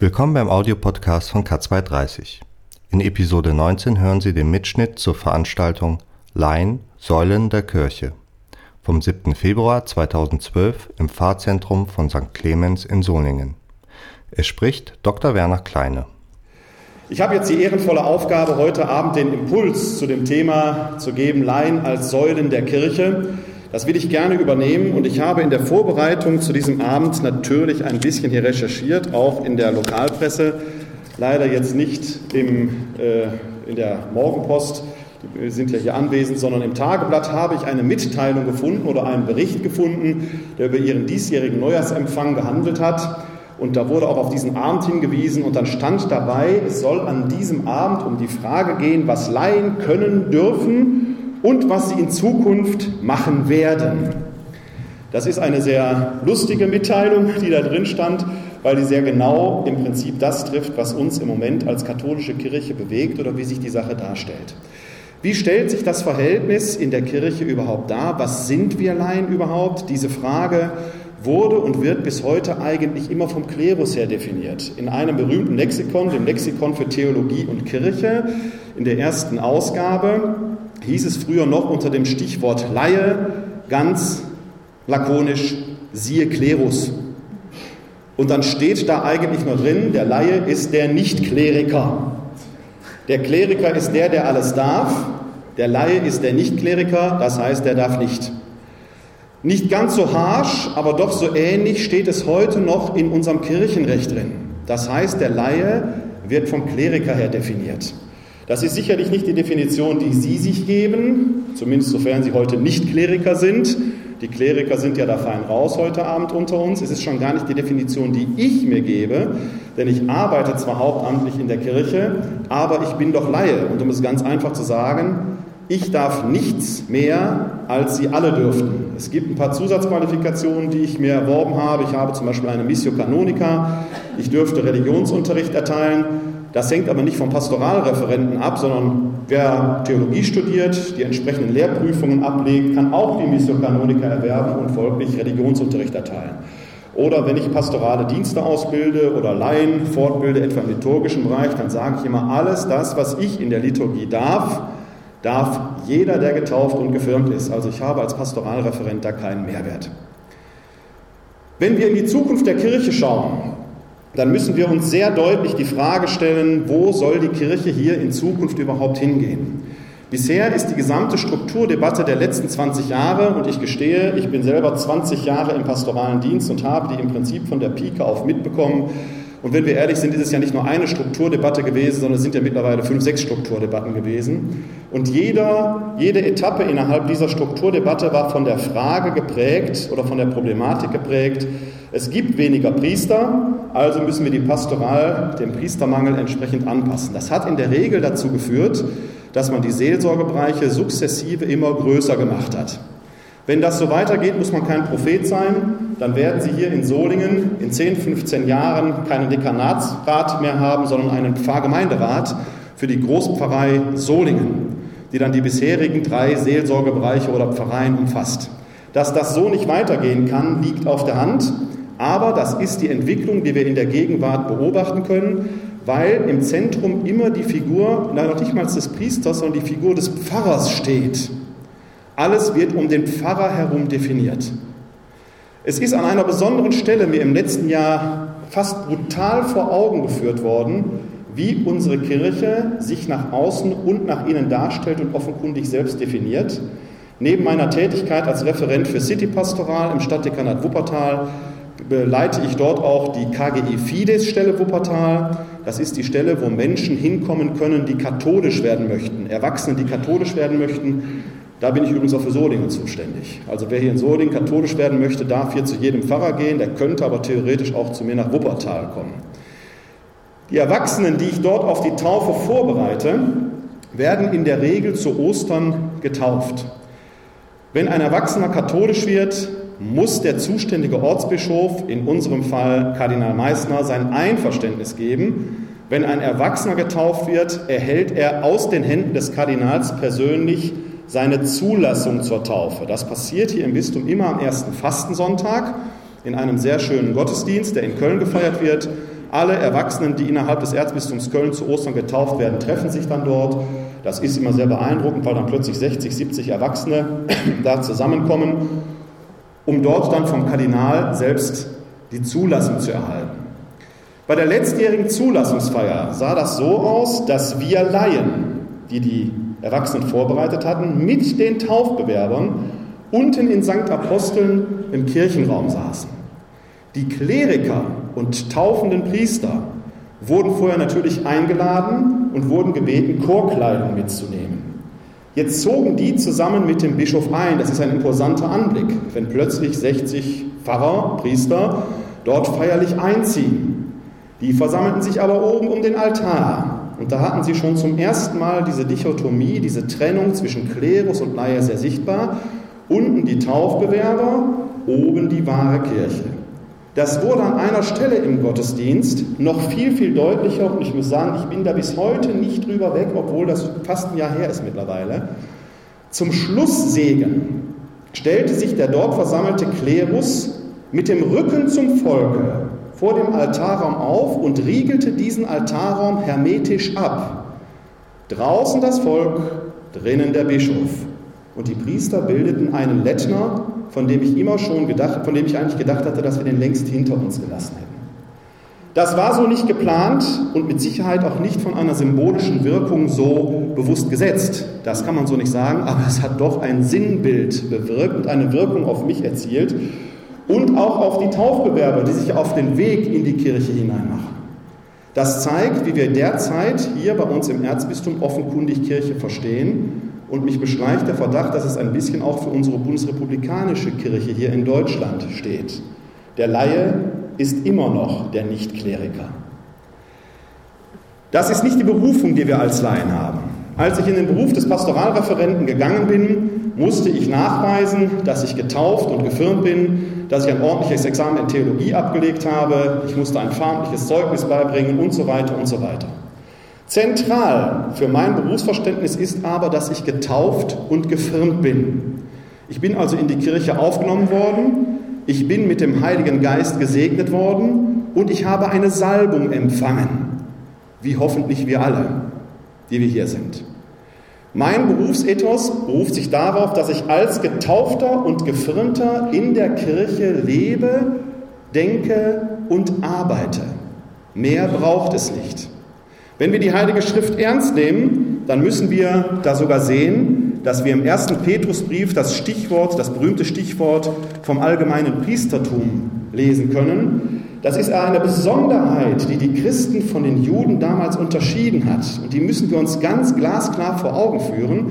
Willkommen beim Audiopodcast von K230. In Episode 19 hören Sie den Mitschnitt zur Veranstaltung Laien Säulen der Kirche vom 7. Februar 2012 im Pfarrzentrum von St. Clemens in Solingen. Es spricht Dr. Werner Kleine. Ich habe jetzt die ehrenvolle Aufgabe, heute Abend den Impuls zu dem Thema zu geben, Laien als Säulen der Kirche. Das will ich gerne übernehmen und ich habe in der Vorbereitung zu diesem Abend natürlich ein bisschen hier recherchiert, auch in der Lokalpresse, leider jetzt nicht im, äh, in der Morgenpost, die sind ja hier anwesend, sondern im Tageblatt habe ich eine Mitteilung gefunden oder einen Bericht gefunden, der über ihren diesjährigen Neujahrsempfang gehandelt hat. Und da wurde auch auf diesen Abend hingewiesen und dann stand dabei, es soll an diesem Abend um die Frage gehen, was Laien können dürfen und was sie in Zukunft machen werden. Das ist eine sehr lustige Mitteilung, die da drin stand, weil die sehr genau im Prinzip das trifft, was uns im Moment als katholische Kirche bewegt oder wie sich die Sache darstellt. Wie stellt sich das Verhältnis in der Kirche überhaupt dar? Was sind wir Laien überhaupt? Diese Frage wurde und wird bis heute eigentlich immer vom Klerus her definiert. In einem berühmten Lexikon, dem Lexikon für Theologie und Kirche, in der ersten Ausgabe, hieß es früher noch unter dem Stichwort Laie ganz lakonisch, siehe Klerus. Und dann steht da eigentlich nur drin, der Laie ist der Nichtkleriker. Der Kleriker ist der, der alles darf. Der Laie ist der Nichtkleriker, das heißt, der darf nicht. Nicht ganz so harsch, aber doch so ähnlich steht es heute noch in unserem Kirchenrecht drin. Das heißt, der Laie wird vom Kleriker her definiert. Das ist sicherlich nicht die Definition, die Sie sich geben, zumindest sofern Sie heute nicht Kleriker sind. Die Kleriker sind ja da fein raus heute Abend unter uns. Es ist schon gar nicht die Definition, die ich mir gebe, denn ich arbeite zwar hauptamtlich in der Kirche, aber ich bin doch Laie. Und um es ganz einfach zu sagen, ich darf nichts mehr, als Sie alle dürften. Es gibt ein paar Zusatzqualifikationen, die ich mir erworben habe. Ich habe zum Beispiel eine Missio Canonica. Ich dürfte Religionsunterricht erteilen. Das hängt aber nicht vom Pastoralreferenten ab, sondern wer Theologie studiert, die entsprechenden Lehrprüfungen ablegt, kann auch die Mission Canonica erwerben und folglich Religionsunterricht erteilen. Oder wenn ich pastorale Dienste ausbilde oder Laien fortbilde, etwa im liturgischen Bereich, dann sage ich immer, alles das, was ich in der Liturgie darf, darf jeder, der getauft und gefirmt ist. Also ich habe als Pastoralreferent da keinen Mehrwert. Wenn wir in die Zukunft der Kirche schauen, dann müssen wir uns sehr deutlich die Frage stellen, wo soll die Kirche hier in Zukunft überhaupt hingehen? Bisher ist die gesamte Strukturdebatte der letzten 20 Jahre, und ich gestehe, ich bin selber 20 Jahre im pastoralen Dienst und habe die im Prinzip von der Pike auf mitbekommen, und wenn wir ehrlich sind, ist es ja nicht nur eine Strukturdebatte gewesen, sondern es sind ja mittlerweile fünf, sechs Strukturdebatten gewesen. Und jeder, jede Etappe innerhalb dieser Strukturdebatte war von der Frage geprägt oder von der Problematik geprägt, es gibt weniger Priester, also müssen wir die Pastoral dem Priestermangel entsprechend anpassen. Das hat in der Regel dazu geführt, dass man die Seelsorgebereiche sukzessive immer größer gemacht hat. Wenn das so weitergeht, muss man kein Prophet sein, dann werden Sie hier in Solingen in 10, 15 Jahren keinen Dekanatsrat mehr haben, sondern einen Pfarrgemeinderat für die Großpfarrei Solingen, die dann die bisherigen drei Seelsorgebereiche oder Pfarreien umfasst. Dass das so nicht weitergehen kann, liegt auf der Hand, aber das ist die Entwicklung, die wir in der Gegenwart beobachten können, weil im Zentrum immer die Figur, nein, noch nicht mal des Priesters, sondern die Figur des Pfarrers steht. Alles wird um den Pfarrer herum definiert. Es ist an einer besonderen Stelle mir im letzten Jahr fast brutal vor Augen geführt worden, wie unsere Kirche sich nach außen und nach innen darstellt und offenkundig selbst definiert. Neben meiner Tätigkeit als Referent für Citypastoral im Stadtdekanat Wuppertal leite ich dort auch die KGI Fides Stelle Wuppertal. Das ist die Stelle, wo Menschen hinkommen können, die katholisch werden möchten, Erwachsene, die katholisch werden möchten. Da bin ich übrigens auch für Solingen zuständig. Also wer hier in Solingen katholisch werden möchte, darf hier zu jedem Pfarrer gehen, der könnte aber theoretisch auch zu mir nach Wuppertal kommen. Die Erwachsenen, die ich dort auf die Taufe vorbereite, werden in der Regel zu Ostern getauft. Wenn ein Erwachsener katholisch wird, muss der zuständige Ortsbischof, in unserem Fall Kardinal Meissner, sein Einverständnis geben. Wenn ein Erwachsener getauft wird, erhält er aus den Händen des Kardinals persönlich seine Zulassung zur Taufe. Das passiert hier im Bistum immer am ersten Fastensonntag. in einem sehr schönen Gottesdienst, der in Köln gefeiert wird. Alle Erwachsenen, die innerhalb des Erzbistums Köln zu Ostern getauft werden, treffen sich dann dort. Das ist immer sehr beeindruckend, weil dann plötzlich 60, 70 Erwachsene da zusammenkommen, um dort dann vom Kardinal selbst die Zulassung zu erhalten. Bei der letztjährigen Zulassungsfeier sah das so aus, dass wir Laien, die die Erwachsenen vorbereitet hatten, mit den Taufbewerbern unten in St. Aposteln im Kirchenraum saßen. Die Kleriker und taufenden Priester wurden vorher natürlich eingeladen und wurden gebeten, Chorkleidung mitzunehmen. Jetzt zogen die zusammen mit dem Bischof ein. Das ist ein imposanter Anblick, wenn plötzlich 60 Pfarrer, Priester dort feierlich einziehen. Die versammelten sich aber oben um den Altar. Und da hatten sie schon zum ersten Mal diese Dichotomie, diese Trennung zwischen Klerus und Laie sehr sichtbar. Unten die Taufbewerber, oben die wahre Kirche. Das wurde an einer Stelle im Gottesdienst noch viel, viel deutlicher und ich muss sagen, ich bin da bis heute nicht drüber weg, obwohl das fast ein Jahr her ist mittlerweile. Zum Schlusssegen stellte sich der dort versammelte Klerus mit dem Rücken zum Volke vor dem Altarraum auf und riegelte diesen Altarraum hermetisch ab. Draußen das Volk, drinnen der Bischof. Und die Priester bildeten einen Lettner, von dem ich immer schon gedacht, von dem ich eigentlich gedacht hatte, dass wir den längst hinter uns gelassen hätten. Das war so nicht geplant und mit Sicherheit auch nicht von einer symbolischen Wirkung so bewusst gesetzt. Das kann man so nicht sagen, aber es hat doch ein Sinnbild bewirkt und eine Wirkung auf mich erzielt und auch auf die Taufbewerber, die sich auf den Weg in die Kirche hineinmachen. Das zeigt, wie wir derzeit hier bei uns im Erzbistum offenkundig Kirche verstehen und mich beschleicht der Verdacht, dass es ein bisschen auch für unsere bundesrepublikanische Kirche hier in Deutschland steht. Der Laie ist immer noch der Nichtkleriker. Das ist nicht die Berufung, die wir als Laien haben. Als ich in den Beruf des Pastoralreferenten gegangen bin, musste ich nachweisen, dass ich getauft und gefirmt bin, dass ich ein ordentliches Examen in Theologie abgelegt habe, ich musste ein farmliches Zeugnis beibringen und so weiter und so weiter. Zentral für mein Berufsverständnis ist aber, dass ich getauft und gefirmt bin. Ich bin also in die Kirche aufgenommen worden, ich bin mit dem Heiligen Geist gesegnet worden und ich habe eine Salbung empfangen, wie hoffentlich wir alle, die wir hier sind. Mein Berufsethos beruft sich darauf, dass ich als Getaufter und Gefirmter in der Kirche lebe, denke und arbeite. Mehr braucht es nicht. Wenn wir die Heilige Schrift ernst nehmen, dann müssen wir da sogar sehen, dass wir im ersten Petrusbrief das Stichwort, das berühmte Stichwort vom allgemeinen Priestertum lesen können. Das ist eine Besonderheit, die die Christen von den Juden damals unterschieden hat. Und die müssen wir uns ganz glasklar vor Augen führen.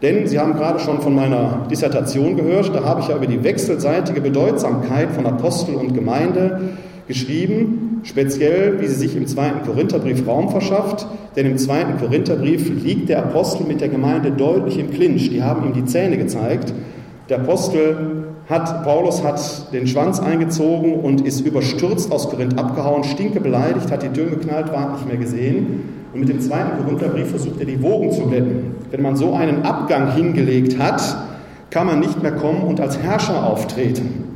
Denn Sie haben gerade schon von meiner Dissertation gehört, da habe ich ja über die wechselseitige Bedeutsamkeit von Apostel und Gemeinde geschrieben, speziell wie sie sich im zweiten Korintherbrief Raum verschafft, denn im zweiten Korintherbrief liegt der Apostel mit der Gemeinde deutlich im Clinch. Die haben ihm die Zähne gezeigt. Der Apostel hat, Paulus hat den Schwanz eingezogen und ist überstürzt aus Korinth abgehauen, stinke beleidigt, hat die Tür geknallt, war nicht mehr gesehen. Und mit dem zweiten Korintherbrief versucht er die Wogen zu glätten. Wenn man so einen Abgang hingelegt hat, kann man nicht mehr kommen und als Herrscher auftreten.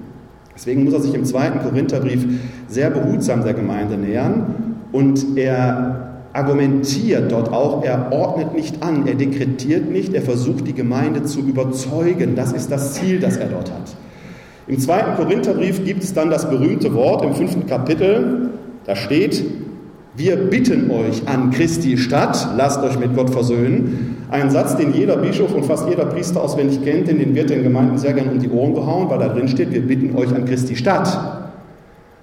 Deswegen muss er sich im zweiten Korintherbrief sehr behutsam der Gemeinde nähern und er argumentiert dort auch, er ordnet nicht an, er dekretiert nicht, er versucht die Gemeinde zu überzeugen. Das ist das Ziel, das er dort hat. Im zweiten Korintherbrief gibt es dann das berühmte Wort im fünften Kapitel, da steht, wir bitten euch an Christi Stadt, lasst euch mit Gott versöhnen. Ein Satz, den jeder Bischof und fast jeder Priester auswendig kennt, denn den wird den Gemeinden sehr gern um die Ohren gehauen, weil da drin steht, wir bitten euch an Christi Stadt.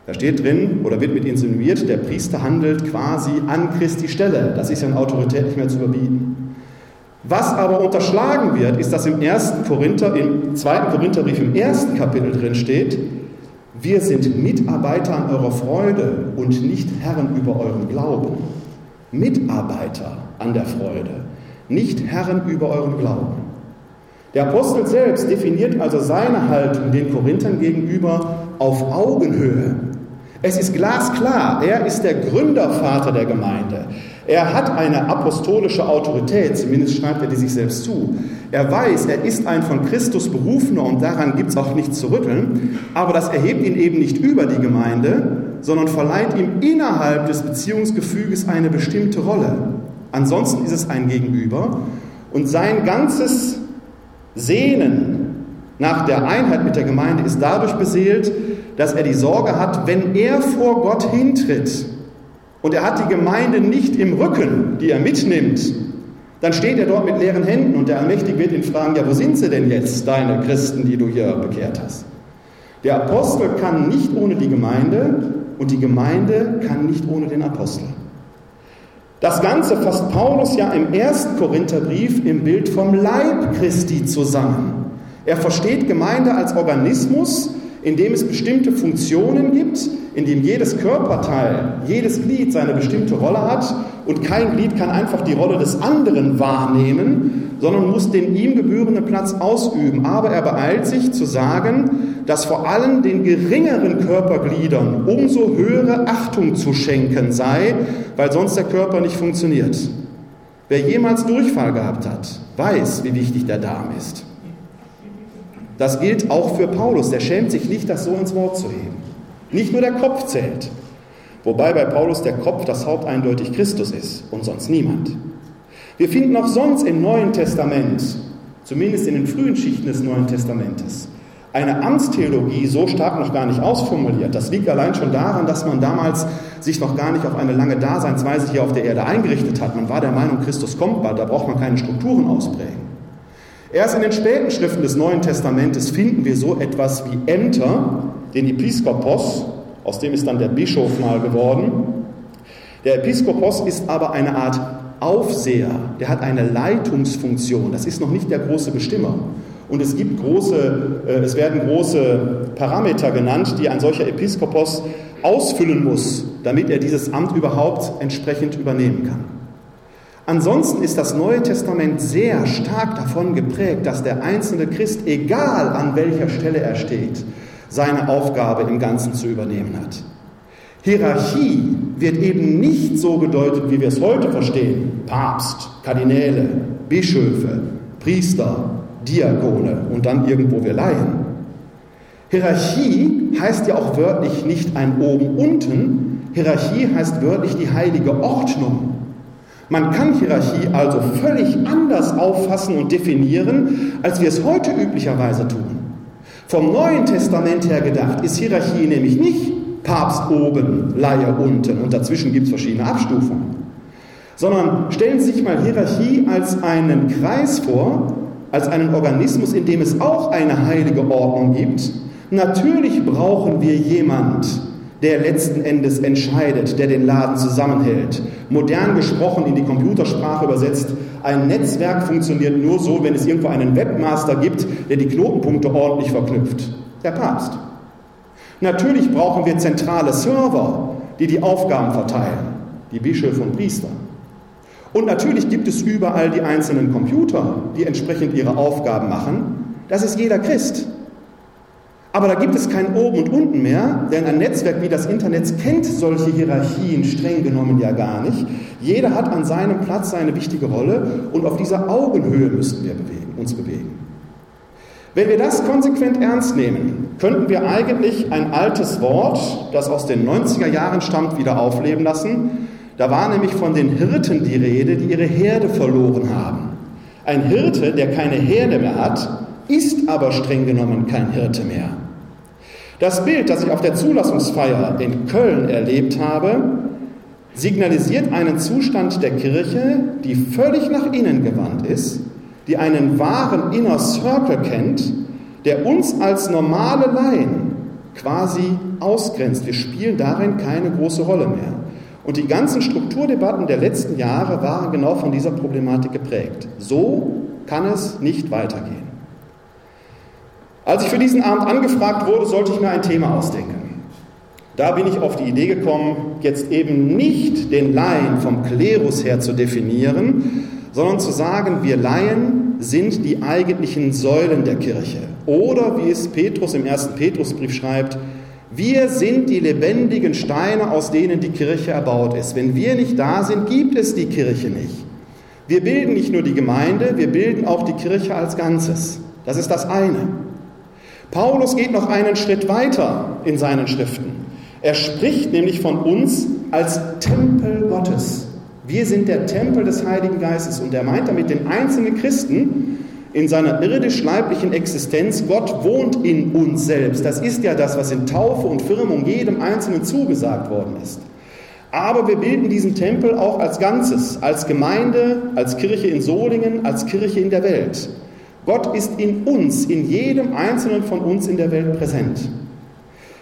Da steht drin oder wird mit insinuiert, der Priester handelt quasi an Christi Stelle. Das ist ja in Autorität nicht mehr zu überbieten. Was aber unterschlagen wird, ist, dass im ersten Korinther, im zweiten Korintherbrief im ersten Kapitel drin steht, wir sind Mitarbeiter an eurer Freude und nicht Herren über euren Glauben. Mitarbeiter an der Freude, nicht Herren über euren Glauben. Der Apostel selbst definiert also seine Haltung den Korinthern gegenüber auf Augenhöhe. Es ist glasklar, er ist der Gründervater der Gemeinde. Er hat eine apostolische Autorität, zumindest schreibt er die sich selbst zu. Er weiß, er ist ein von Christus berufener und daran gibt es auch nichts zu rütteln, aber das erhebt ihn eben nicht über die Gemeinde, sondern verleiht ihm innerhalb des Beziehungsgefüges eine bestimmte Rolle. Ansonsten ist es ein Gegenüber und sein ganzes Sehnen nach der Einheit mit der Gemeinde ist dadurch beseelt, dass er die Sorge hat, wenn er vor Gott hintritt, und er hat die Gemeinde nicht im Rücken, die er mitnimmt, dann steht er dort mit leeren Händen und der Allmächtige wird ihn fragen, ja, wo sind sie denn jetzt, deine Christen, die du hier bekehrt hast? Der Apostel kann nicht ohne die Gemeinde und die Gemeinde kann nicht ohne den Apostel. Das Ganze fasst Paulus ja im ersten Korintherbrief im Bild vom Leib Christi zusammen. Er versteht Gemeinde als Organismus, in dem es bestimmte Funktionen gibt, in dem jedes Körperteil, jedes Glied seine bestimmte Rolle hat und kein Glied kann einfach die Rolle des anderen wahrnehmen, sondern muss den ihm gebührenden Platz ausüben. Aber er beeilt sich zu sagen, dass vor allem den geringeren Körpergliedern umso höhere Achtung zu schenken sei, weil sonst der Körper nicht funktioniert. Wer jemals Durchfall gehabt hat, weiß, wie wichtig der Darm ist. Das gilt auch für Paulus. Der schämt sich nicht, das so ins Wort zu heben. Nicht nur der Kopf zählt. Wobei bei Paulus der Kopf das Haupt eindeutig Christus ist und sonst niemand. Wir finden auch sonst im Neuen Testament, zumindest in den frühen Schichten des Neuen Testamentes, eine Amtstheologie so stark noch gar nicht ausformuliert. Das liegt allein schon daran, dass man damals sich noch gar nicht auf eine lange Daseinsweise hier auf der Erde eingerichtet hat. Man war der Meinung, Christus kommt bald, da braucht man keine Strukturen ausprägen. Erst in den späten Schriften des Neuen Testamentes finden wir so etwas wie Ämter, den Episkopos, aus dem ist dann der Bischof mal geworden. Der Episkopos ist aber eine Art Aufseher, der hat eine Leitungsfunktion, das ist noch nicht der große Bestimmer. Und es gibt große, äh, es werden große Parameter genannt, die ein solcher Episkopos ausfüllen muss, damit er dieses Amt überhaupt entsprechend übernehmen kann. Ansonsten ist das Neue Testament sehr stark davon geprägt, dass der einzelne Christ, egal an welcher Stelle er steht, seine Aufgabe im Ganzen zu übernehmen hat. Hierarchie wird eben nicht so gedeutet, wie wir es heute verstehen. Papst, Kardinäle, Bischöfe, Priester, Diakone und dann irgendwo wir Laien. Hierarchie heißt ja auch wörtlich nicht ein oben-unten. Hierarchie heißt wörtlich die heilige Ordnung. Man kann Hierarchie also völlig anders auffassen und definieren, als wir es heute üblicherweise tun. Vom Neuen Testament her gedacht ist Hierarchie nämlich nicht Papst oben, Laie unten und dazwischen gibt es verschiedene Abstufungen, sondern stellen Sie sich mal Hierarchie als einen Kreis vor, als einen Organismus, in dem es auch eine heilige Ordnung gibt. Natürlich brauchen wir jemand, der letzten Endes entscheidet, der den Laden zusammenhält. Modern gesprochen in die Computersprache übersetzt, ein Netzwerk funktioniert nur so, wenn es irgendwo einen Webmaster gibt, der die Knotenpunkte ordentlich verknüpft. Der Papst. Natürlich brauchen wir zentrale Server, die die Aufgaben verteilen, die Bischöfe und Priester. Und natürlich gibt es überall die einzelnen Computer, die entsprechend ihre Aufgaben machen. Das ist jeder Christ. Aber da gibt es kein Oben und Unten mehr, denn ein Netzwerk wie das Internet kennt solche Hierarchien streng genommen ja gar nicht. Jeder hat an seinem Platz seine wichtige Rolle und auf dieser Augenhöhe müssten wir bewegen, uns bewegen. Wenn wir das konsequent ernst nehmen, könnten wir eigentlich ein altes Wort, das aus den 90er Jahren stammt, wieder aufleben lassen. Da war nämlich von den Hirten die Rede, die ihre Herde verloren haben. Ein Hirte, der keine Herde mehr hat, ist aber streng genommen kein Hirte mehr. Das Bild, das ich auf der Zulassungsfeier in Köln erlebt habe, signalisiert einen Zustand der Kirche, die völlig nach innen gewandt ist, die einen wahren Inner Circle kennt, der uns als normale Laien quasi ausgrenzt. Wir spielen darin keine große Rolle mehr. Und die ganzen Strukturdebatten der letzten Jahre waren genau von dieser Problematik geprägt. So kann es nicht weitergehen. Als ich für diesen Abend angefragt wurde, sollte ich mir ein Thema ausdenken. Da bin ich auf die Idee gekommen, jetzt eben nicht den Laien vom Klerus her zu definieren, sondern zu sagen, wir Laien sind die eigentlichen Säulen der Kirche. Oder wie es Petrus im ersten Petrusbrief schreibt, Wir sind die lebendigen Steine, aus denen die Kirche erbaut ist. Wenn wir nicht da sind, gibt es die Kirche nicht. Wir bilden nicht nur die Gemeinde, wir bilden auch die Kirche als Ganzes. Das ist das eine. Paulus geht noch einen Schritt weiter in seinen Schriften. Er spricht nämlich von uns als Tempel Gottes. Wir sind der Tempel des Heiligen Geistes und er meint damit den einzelnen Christen in seiner irdisch-leiblichen Existenz. Gott wohnt in uns selbst. Das ist ja das, was in Taufe und Firmung jedem Einzelnen zugesagt worden ist. Aber wir bilden diesen Tempel auch als Ganzes, als Gemeinde, als Kirche in Solingen, als Kirche in der Welt. Gott ist in uns, in jedem Einzelnen von uns in der Welt präsent.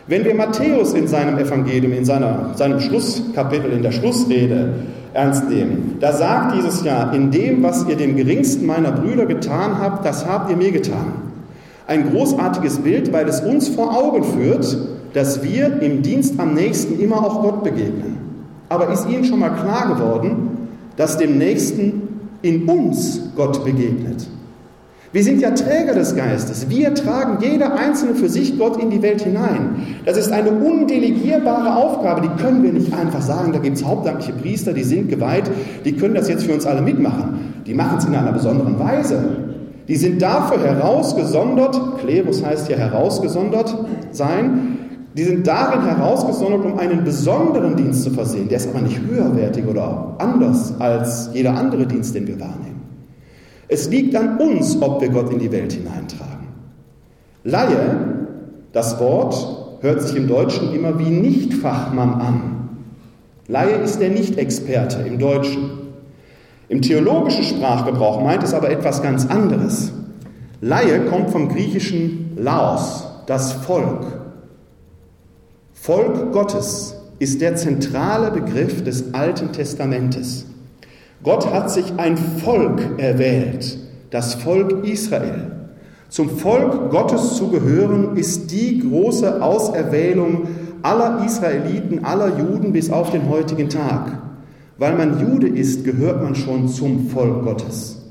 Wenn wir Matthäus in seinem Evangelium, in seiner, seinem Schlusskapitel, in der Schlussrede ernst nehmen, da sagt dieses ja, in dem, was ihr dem geringsten meiner Brüder getan habt, das habt ihr mir getan. Ein großartiges Bild, weil es uns vor Augen führt, dass wir im Dienst am nächsten immer auch Gott begegnen. Aber ist Ihnen schon mal klar geworden, dass dem Nächsten in uns Gott begegnet? Wir sind ja Träger des Geistes. Wir tragen jeder Einzelne für sich Gott in die Welt hinein. Das ist eine undelegierbare Aufgabe. Die können wir nicht einfach sagen, da gibt es hauptamtliche Priester, die sind geweiht, die können das jetzt für uns alle mitmachen. Die machen es in einer besonderen Weise. Die sind dafür herausgesondert, Klerus heißt ja herausgesondert sein, die sind darin herausgesondert, um einen besonderen Dienst zu versehen. Der ist aber nicht höherwertig oder anders als jeder andere Dienst, den wir wahrnehmen. Es liegt an uns, ob wir Gott in die Welt hineintragen. Laie, das Wort hört sich im Deutschen immer wie Nichtfachmann an. Laie ist der Nicht-Experte im Deutschen. Im theologischen Sprachgebrauch meint es aber etwas ganz anderes. Laie kommt vom griechischen Laos, das Volk. Volk Gottes ist der zentrale Begriff des Alten Testamentes. Gott hat sich ein Volk erwählt, das Volk Israel. Zum Volk Gottes zu gehören ist die große Auserwählung aller Israeliten, aller Juden bis auf den heutigen Tag. Weil man Jude ist, gehört man schon zum Volk Gottes.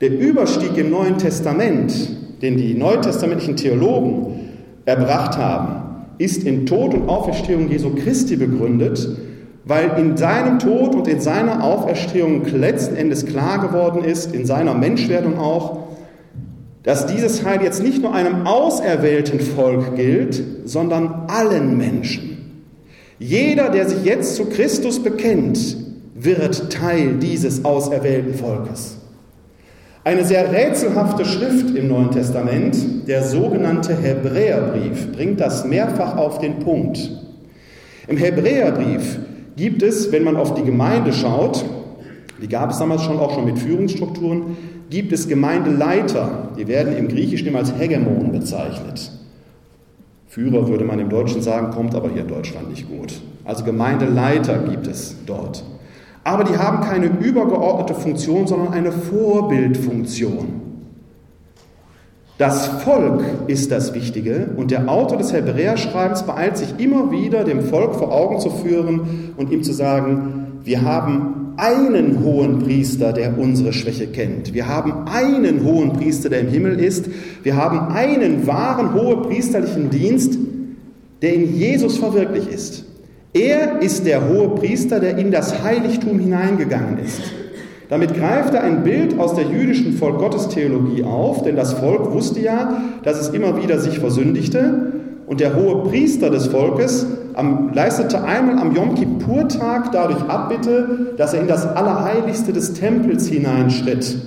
Der Überstieg im Neuen Testament, den die neutestamentlichen Theologen erbracht haben, ist in Tod und Auferstehung Jesu Christi begründet, weil in seinem Tod und in seiner Auferstehung letzten Endes klar geworden ist, in seiner Menschwerdung auch, dass dieses Heil jetzt nicht nur einem auserwählten Volk gilt, sondern allen Menschen. Jeder, der sich jetzt zu Christus bekennt, wird Teil dieses auserwählten Volkes. Eine sehr rätselhafte Schrift im Neuen Testament, der sogenannte Hebräerbrief, bringt das mehrfach auf den Punkt. Im Hebräerbrief gibt es, wenn man auf die Gemeinde schaut, die gab es damals schon auch schon mit Führungsstrukturen, gibt es Gemeindeleiter, die werden im Griechischen immer als Hegemon bezeichnet. Führer würde man im Deutschen sagen, kommt aber hier in Deutschland nicht gut. Also Gemeindeleiter gibt es dort. Aber die haben keine übergeordnete Funktion, sondern eine Vorbildfunktion. Das Volk ist das Wichtige und der Autor des Hebräerschreibens beeilt sich immer wieder, dem Volk vor Augen zu führen und ihm zu sagen, wir haben einen hohen Priester, der unsere Schwäche kennt. Wir haben einen hohen Priester, der im Himmel ist. Wir haben einen wahren hohepriesterlichen Dienst, der in Jesus verwirklicht ist. Er ist der hohe Priester, der in das Heiligtum hineingegangen ist. Damit greift er ein Bild aus der jüdischen Volk-Gottes-Theologie auf, denn das Volk wusste ja, dass es immer wieder sich versündigte und der hohe Priester des Volkes leistete einmal am Yom Kippur-Tag dadurch Abbitte, dass er in das Allerheiligste des Tempels hineinschritt.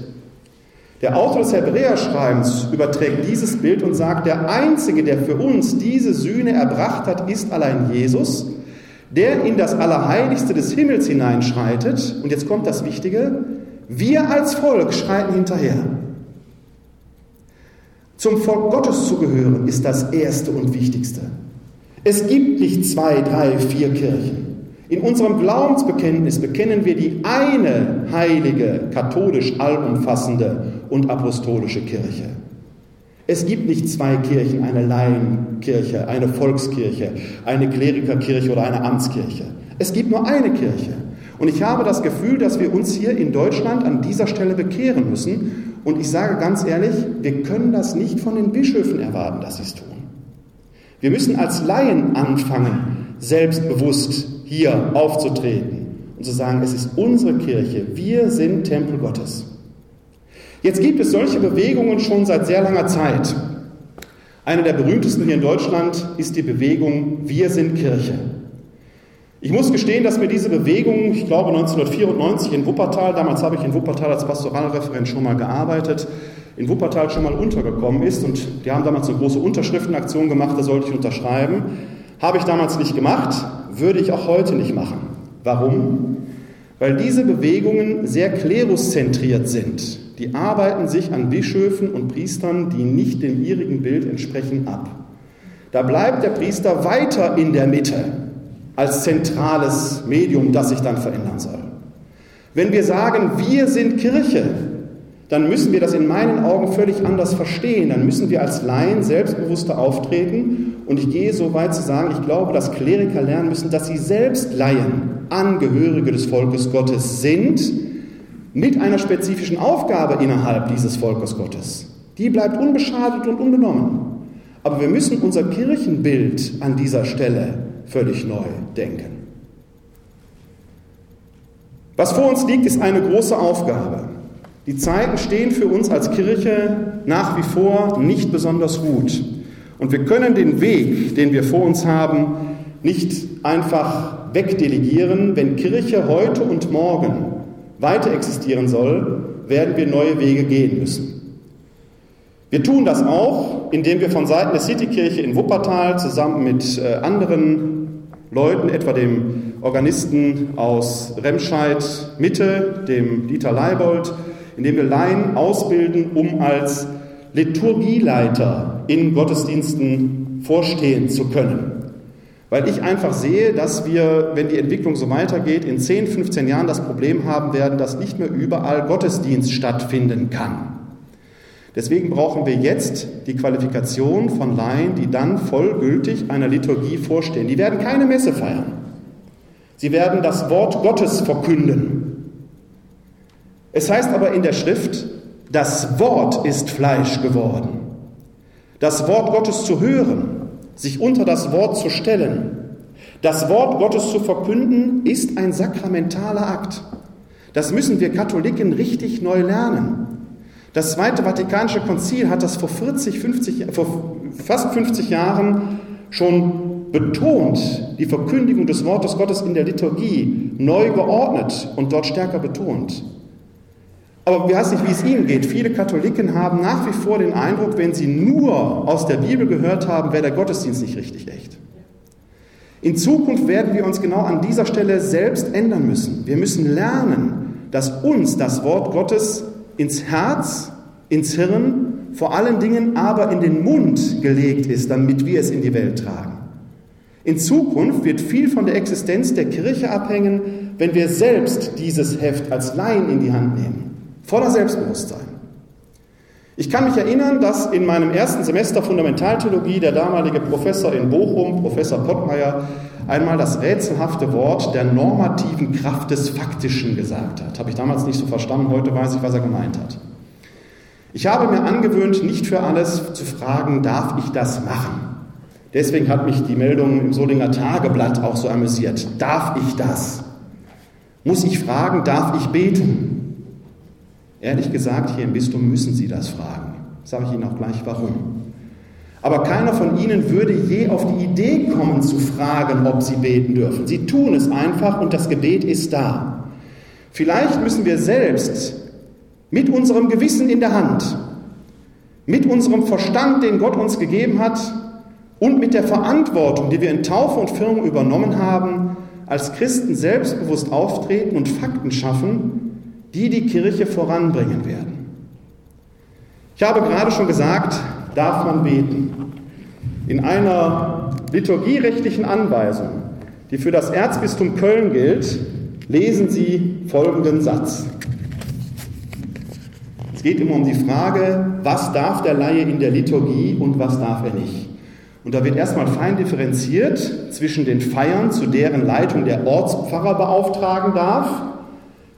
Der Autor des Hebräerschreibens überträgt dieses Bild und sagt, der Einzige, der für uns diese Sühne erbracht hat, ist allein Jesus der in das Allerheiligste des Himmels hineinschreitet, und jetzt kommt das Wichtige, wir als Volk schreiten hinterher. Zum Volk Gottes zu gehören ist das Erste und Wichtigste. Es gibt nicht zwei, drei, vier Kirchen. In unserem Glaubensbekenntnis bekennen wir die eine heilige, katholisch allumfassende und apostolische Kirche. Es gibt nicht zwei Kirchen, eine Laienkirche, eine Volkskirche, eine Klerikerkirche oder eine Amtskirche. Es gibt nur eine Kirche. Und ich habe das Gefühl, dass wir uns hier in Deutschland an dieser Stelle bekehren müssen. Und ich sage ganz ehrlich, wir können das nicht von den Bischöfen erwarten, dass sie es tun. Wir müssen als Laien anfangen, selbstbewusst hier aufzutreten und zu sagen, es ist unsere Kirche, wir sind Tempel Gottes. Jetzt gibt es solche Bewegungen schon seit sehr langer Zeit. Eine der berühmtesten hier in Deutschland ist die Bewegung Wir sind Kirche. Ich muss gestehen, dass mir diese Bewegung, ich glaube 1994 in Wuppertal, damals habe ich in Wuppertal als Pastoralreferent schon mal gearbeitet, in Wuppertal schon mal untergekommen ist und die haben damals eine große Unterschriftenaktion gemacht, da sollte ich unterschreiben. Habe ich damals nicht gemacht, würde ich auch heute nicht machen. Warum? Weil diese Bewegungen sehr kleruszentriert sind. Die arbeiten sich an Bischöfen und Priestern, die nicht dem ihrigen Bild entsprechen, ab. Da bleibt der Priester weiter in der Mitte als zentrales Medium, das sich dann verändern soll. Wenn wir sagen, wir sind Kirche, dann müssen wir das in meinen Augen völlig anders verstehen. Dann müssen wir als Laien selbstbewusster auftreten. Und ich gehe so weit zu sagen, ich glaube, dass Kleriker lernen müssen, dass sie selbst Laien, Angehörige des Volkes Gottes sind, mit einer spezifischen Aufgabe innerhalb dieses Volkes Gottes. Die bleibt unbeschadet und unbenommen. Aber wir müssen unser Kirchenbild an dieser Stelle völlig neu denken. Was vor uns liegt, ist eine große Aufgabe. Die Zeiten stehen für uns als Kirche nach wie vor nicht besonders gut. Und wir können den Weg, den wir vor uns haben, nicht einfach wegdelegieren. Wenn Kirche heute und morgen weiter existieren soll, werden wir neue Wege gehen müssen. Wir tun das auch, indem wir von Seiten der Citykirche in Wuppertal zusammen mit äh, anderen Leuten, etwa dem Organisten aus Remscheid Mitte, dem Dieter Leibold, indem wir Laien ausbilden, um als Liturgieleiter in Gottesdiensten vorstehen zu können. Weil ich einfach sehe, dass wir, wenn die Entwicklung so weitergeht, in 10, 15 Jahren das Problem haben werden, dass nicht mehr überall Gottesdienst stattfinden kann. Deswegen brauchen wir jetzt die Qualifikation von Laien, die dann vollgültig einer Liturgie vorstehen. Die werden keine Messe feiern. Sie werden das Wort Gottes verkünden. Es heißt aber in der Schrift, das Wort ist Fleisch geworden. Das Wort Gottes zu hören, sich unter das Wort zu stellen, das Wort Gottes zu verkünden, ist ein sakramentaler Akt. Das müssen wir Katholiken richtig neu lernen. Das Zweite Vatikanische Konzil hat das vor 40, 50, vor fast 50 Jahren schon betont, die Verkündigung des Wortes Gottes in der Liturgie neu geordnet und dort stärker betont. Aber ich weiß nicht, wie es Ihnen geht. Viele Katholiken haben nach wie vor den Eindruck, wenn sie nur aus der Bibel gehört haben, wäre der Gottesdienst nicht richtig echt. In Zukunft werden wir uns genau an dieser Stelle selbst ändern müssen. Wir müssen lernen, dass uns das Wort Gottes ins Herz, ins Hirn, vor allen Dingen aber in den Mund gelegt ist, damit wir es in die Welt tragen. In Zukunft wird viel von der Existenz der Kirche abhängen, wenn wir selbst dieses Heft als Laien in die Hand nehmen voller Selbstbewusstsein. Ich kann mich erinnern, dass in meinem ersten Semester Fundamentaltheologie der damalige Professor in Bochum, Professor Pottmeier, einmal das rätselhafte Wort der normativen Kraft des Faktischen gesagt hat. Habe ich damals nicht so verstanden, heute weiß ich, was er gemeint hat. Ich habe mir angewöhnt, nicht für alles zu fragen, darf ich das machen? Deswegen hat mich die Meldung im Solinger Tageblatt auch so amüsiert. Darf ich das? Muss ich fragen, darf ich beten? Ehrlich gesagt, hier im Bistum müssen Sie das fragen. Sage ich Ihnen auch gleich warum. Aber keiner von Ihnen würde je auf die Idee kommen zu fragen, ob Sie beten dürfen. Sie tun es einfach und das Gebet ist da. Vielleicht müssen wir selbst mit unserem Gewissen in der Hand, mit unserem Verstand, den Gott uns gegeben hat, und mit der Verantwortung, die wir in Taufe und Firmung übernommen haben, als Christen selbstbewusst auftreten und Fakten schaffen, die die Kirche voranbringen werden. Ich habe gerade schon gesagt, darf man beten. In einer liturgierechtlichen Anweisung, die für das Erzbistum Köln gilt, lesen Sie folgenden Satz. Es geht immer um die Frage, was darf der Laie in der Liturgie und was darf er nicht. Und da wird erstmal fein differenziert zwischen den Feiern, zu deren Leitung der Ortspfarrer beauftragen darf,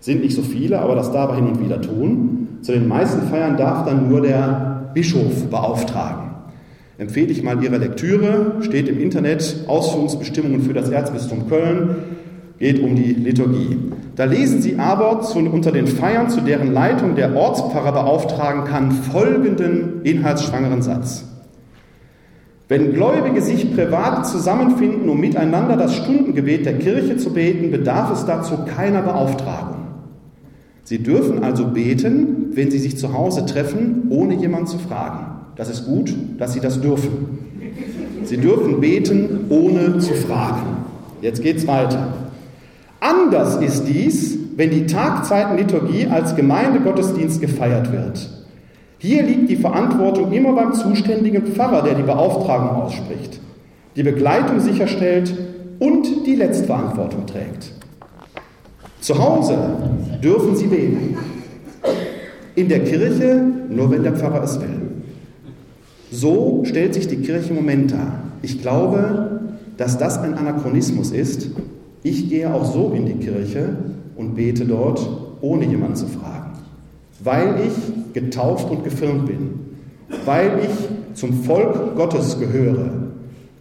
sind nicht so viele, aber das darf er hin und wieder tun. Zu den meisten Feiern darf dann nur der Bischof beauftragen. empfehle ich mal Ihre Lektüre, steht im Internet Ausführungsbestimmungen für das Erzbistum Köln, geht um die Liturgie. Da lesen Sie aber zu, unter den Feiern, zu deren Leitung der Ortspfarrer beauftragen kann, folgenden inhaltsschwangeren Satz. Wenn Gläubige sich privat zusammenfinden, um miteinander das Stundengebet der Kirche zu beten, bedarf es dazu keiner Beauftragung. Sie dürfen also beten, wenn Sie sich zu Hause treffen, ohne jemanden zu fragen. Das ist gut, dass Sie das dürfen. Sie dürfen beten, ohne zu fragen. Jetzt geht's weiter. Anders ist dies, wenn die Tagzeitenliturgie als Gemeindegottesdienst gefeiert wird. Hier liegt die Verantwortung immer beim zuständigen Pfarrer, der die Beauftragung ausspricht, die Begleitung sicherstellt und die Letztverantwortung trägt. Zu Hause dürfen Sie beten. In der Kirche nur, wenn der Pfarrer es will. So stellt sich die Kirche im Moment dar. Ich glaube, dass das ein Anachronismus ist. Ich gehe auch so in die Kirche und bete dort, ohne jemanden zu fragen, weil ich getauft und gefirmt bin, weil ich zum Volk Gottes gehöre,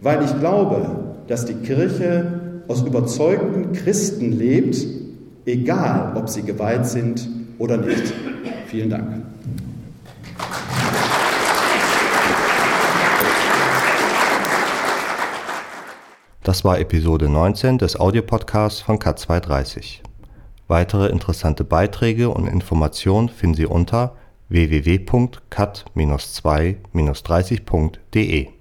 weil ich glaube, dass die Kirche aus überzeugten Christen lebt, egal ob sie geweiht sind oder nicht. Vielen Dank. Das war Episode 19 des Audiopodcasts von K230. Weitere interessante Beiträge und Informationen finden Sie unter www.cat-2-30.de